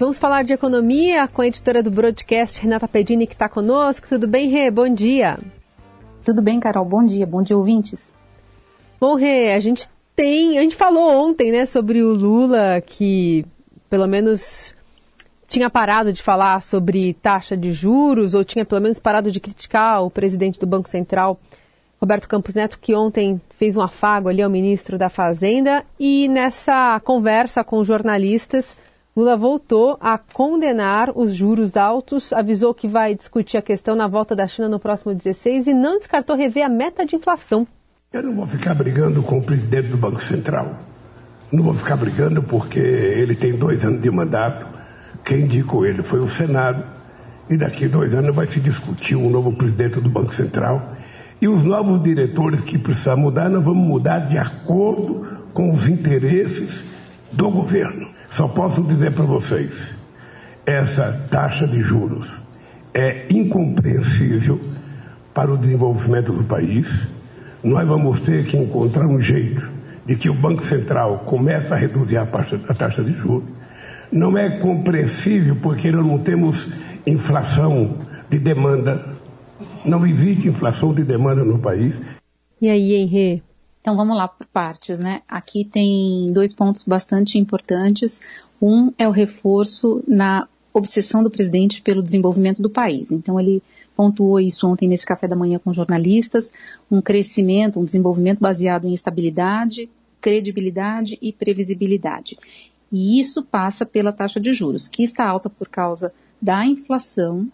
Vamos falar de economia com a editora do broadcast, Renata Pedini, que está conosco. Tudo bem, Rê? Bom dia. Tudo bem, Carol. Bom dia. Bom dia, ouvintes. Bom, Rê, a gente tem. A gente falou ontem, né, sobre o Lula, que pelo menos tinha parado de falar sobre taxa de juros, ou tinha pelo menos parado de criticar o presidente do Banco Central, Roberto Campos Neto, que ontem fez um afago ali ao ministro da Fazenda. E nessa conversa com jornalistas, Lula voltou a condenar os juros altos, avisou que vai discutir a questão na volta da China no próximo 16 e não descartou rever a meta de inflação. Eu não vou ficar brigando com o presidente do Banco Central. Não vou ficar brigando porque ele tem dois anos de mandato. Quem indicou ele foi o Senado. E daqui dois anos vai se discutir um novo presidente do Banco Central. E os novos diretores que precisam mudar, nós vamos mudar de acordo com os interesses do governo. Só posso dizer para vocês: essa taxa de juros é incompreensível para o desenvolvimento do país. Nós vamos ter que encontrar um jeito de que o Banco Central comece a reduzir a taxa, de juros. Não é compreensível porque nós não temos inflação de demanda. Não existe inflação de demanda no país. E aí, Henrique? Então vamos lá por partes, né? Aqui tem dois pontos bastante importantes. Um é o reforço na obsessão do presidente pelo desenvolvimento do país. Então ele pontuou isso ontem nesse café da manhã com jornalistas, um crescimento, um desenvolvimento baseado em estabilidade, credibilidade e previsibilidade. E isso passa pela taxa de juros, que está alta por causa da inflação,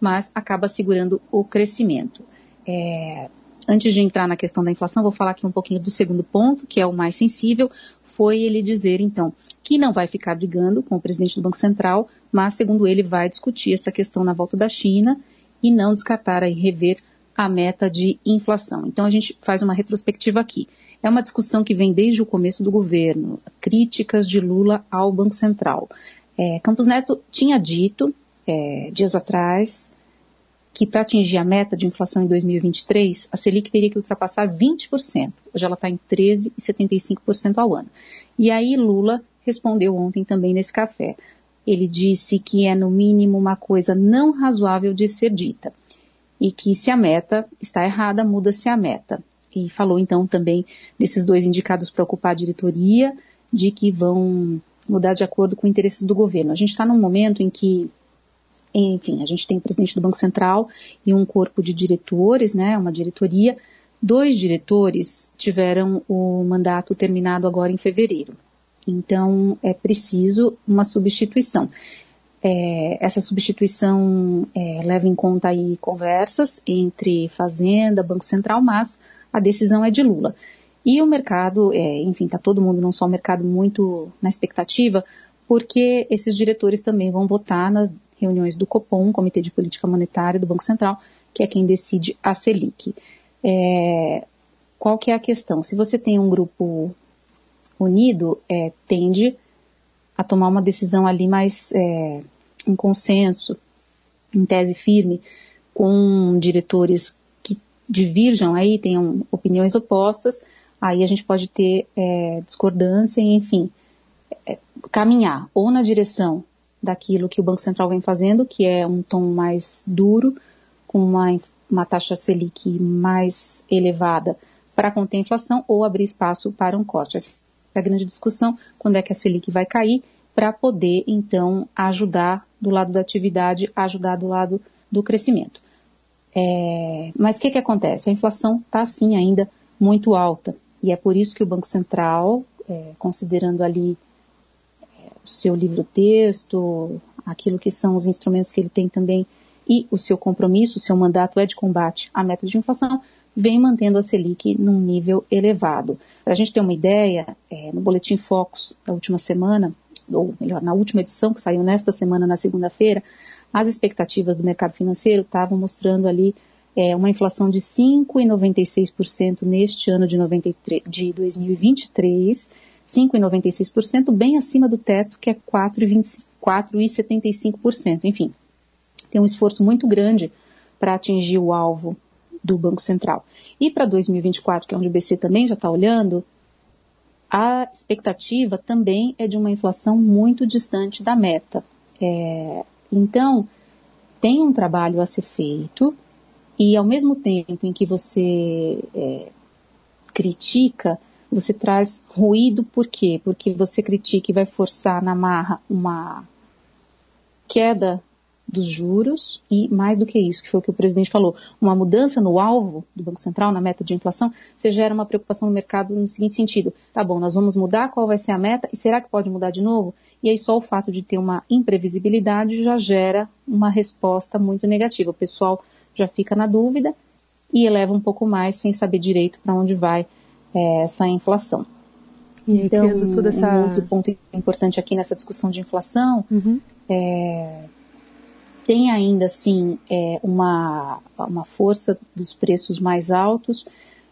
mas acaba segurando o crescimento. É, antes de entrar na questão da inflação, vou falar aqui um pouquinho do segundo ponto, que é o mais sensível, foi ele dizer, então, que não vai ficar brigando com o presidente do Banco Central, mas, segundo ele, vai discutir essa questão na volta da China e não descartar aí rever a meta de inflação. Então, a gente faz uma retrospectiva aqui. É uma discussão que vem desde o começo do governo, críticas de Lula ao Banco Central. É, Campos Neto tinha dito, é, dias atrás, que para atingir a meta de inflação em 2023, a Selic teria que ultrapassar 20%. Hoje ela está em 13,75% ao ano. E aí Lula respondeu ontem também nesse café. Ele disse que é no mínimo uma coisa não razoável de ser dita e que se a meta está errada, muda-se a meta. E falou então também desses dois indicados para ocupar a diretoria, de que vão mudar de acordo com interesses do governo. A gente está num momento em que enfim, a gente tem o presidente do Banco Central e um corpo de diretores, né, uma diretoria. Dois diretores tiveram o mandato terminado agora em fevereiro. Então, é preciso uma substituição. É, essa substituição é, leva em conta aí conversas entre Fazenda, Banco Central, mas a decisão é de Lula. E o mercado, é, enfim, está todo mundo, não só o mercado, muito na expectativa, porque esses diretores também vão votar nas reuniões do Copom, Comitê de Política Monetária do Banco Central, que é quem decide a Selic. É, qual que é a questão? Se você tem um grupo unido, é, tende a tomar uma decisão ali mais é, em consenso, em tese firme, com diretores que divirjam aí, tenham opiniões opostas, aí a gente pode ter é, discordância e, enfim, é, caminhar ou na direção daquilo que o Banco Central vem fazendo, que é um tom mais duro, com uma, uma taxa Selic mais elevada para conter a inflação, ou abrir espaço para um corte. Essa é a grande discussão, quando é que a Selic vai cair, para poder, então, ajudar do lado da atividade, ajudar do lado do crescimento. É, mas o que, que acontece? A inflação está, sim, ainda muito alta, e é por isso que o Banco Central, é, considerando ali seu livro-texto, aquilo que são os instrumentos que ele tem também e o seu compromisso, o seu mandato é de combate à meta de inflação, vem mantendo a Selic num nível elevado. Para a gente ter uma ideia, é, no Boletim Focus da última semana, ou melhor, na última edição que saiu nesta semana, na segunda-feira, as expectativas do mercado financeiro estavam mostrando ali é, uma inflação de 5,96% neste ano de, 93, de 2023 5,96%, bem acima do teto, que é 4,75%. Enfim, tem um esforço muito grande para atingir o alvo do Banco Central. E para 2024, que é onde o BC também já está olhando, a expectativa também é de uma inflação muito distante da meta. É, então, tem um trabalho a ser feito, e ao mesmo tempo em que você é, critica, você traz ruído, por quê? Porque você critica e vai forçar na marra uma queda dos juros e, mais do que isso, que foi o que o presidente falou, uma mudança no alvo do Banco Central, na meta de inflação, você gera uma preocupação no mercado no seguinte sentido: tá bom, nós vamos mudar, qual vai ser a meta e será que pode mudar de novo? E aí só o fato de ter uma imprevisibilidade já gera uma resposta muito negativa. O pessoal já fica na dúvida e eleva um pouco mais sem saber direito para onde vai é, essa inflação. E então, essa... um outro ponto importante aqui nessa discussão de inflação uhum. é tem ainda assim é, uma, uma força dos preços mais altos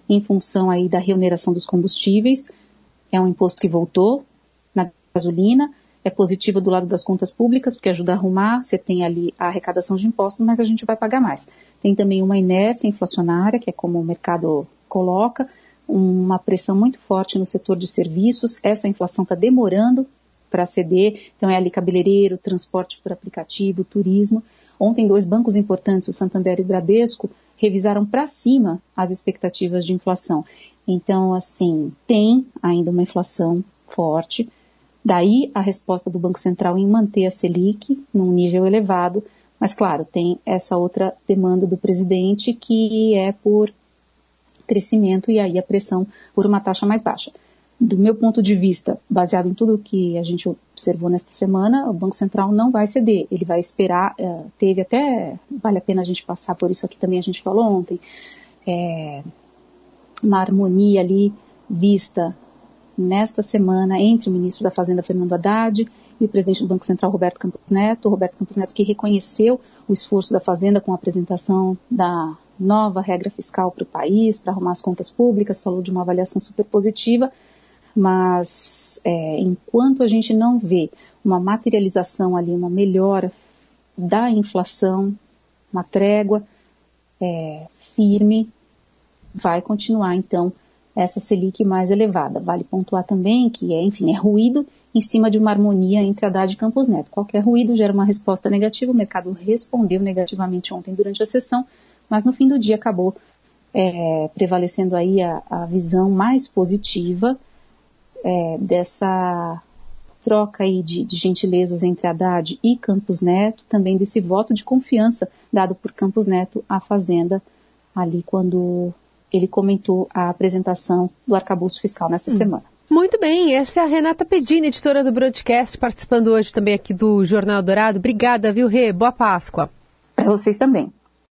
em função aí da remuneração dos combustíveis. É um imposto que voltou na gasolina, é positivo do lado das contas públicas, porque ajuda a arrumar, você tem ali a arrecadação de impostos, mas a gente vai pagar mais. Tem também uma inércia inflacionária, que é como o mercado coloca, uma pressão muito forte no setor de serviços, essa inflação está demorando para ceder, então é ali cabeleireiro, transporte por aplicativo, turismo. Ontem, dois bancos importantes, o Santander e o Bradesco, revisaram para cima as expectativas de inflação. Então, assim, tem ainda uma inflação forte. Daí a resposta do Banco Central em manter a Selic num nível elevado. Mas, claro, tem essa outra demanda do presidente que é por crescimento e aí a pressão por uma taxa mais baixa do meu ponto de vista, baseado em tudo que a gente observou nesta semana, o Banco Central não vai ceder. Ele vai esperar, é, teve até, vale a pena a gente passar por isso aqui também, a gente falou ontem, é, uma harmonia ali vista nesta semana entre o ministro da Fazenda, Fernando Haddad, e o presidente do Banco Central, Roberto Campos Neto. Roberto Campos Neto que reconheceu o esforço da Fazenda com a apresentação da nova regra fiscal para o país, para arrumar as contas públicas, falou de uma avaliação super positiva, mas é, enquanto a gente não vê uma materialização ali, uma melhora da inflação, uma trégua é, firme, vai continuar então essa Selic mais elevada. Vale pontuar também que é, enfim, é ruído em cima de uma harmonia entre Haddad e Campos Neto. Qualquer ruído gera uma resposta negativa, o mercado respondeu negativamente ontem durante a sessão, mas no fim do dia acabou é, prevalecendo aí a, a visão mais positiva é, dessa troca aí de, de, gentilezas entre Haddad e Campos Neto, também desse voto de confiança dado por Campos Neto à Fazenda, ali quando ele comentou a apresentação do arcabouço fiscal nessa hum. semana. Muito bem, essa é a Renata Pedini, editora do Broadcast, participando hoje também aqui do Jornal Dourado. Obrigada, viu, Rê? Boa Páscoa. Para vocês também.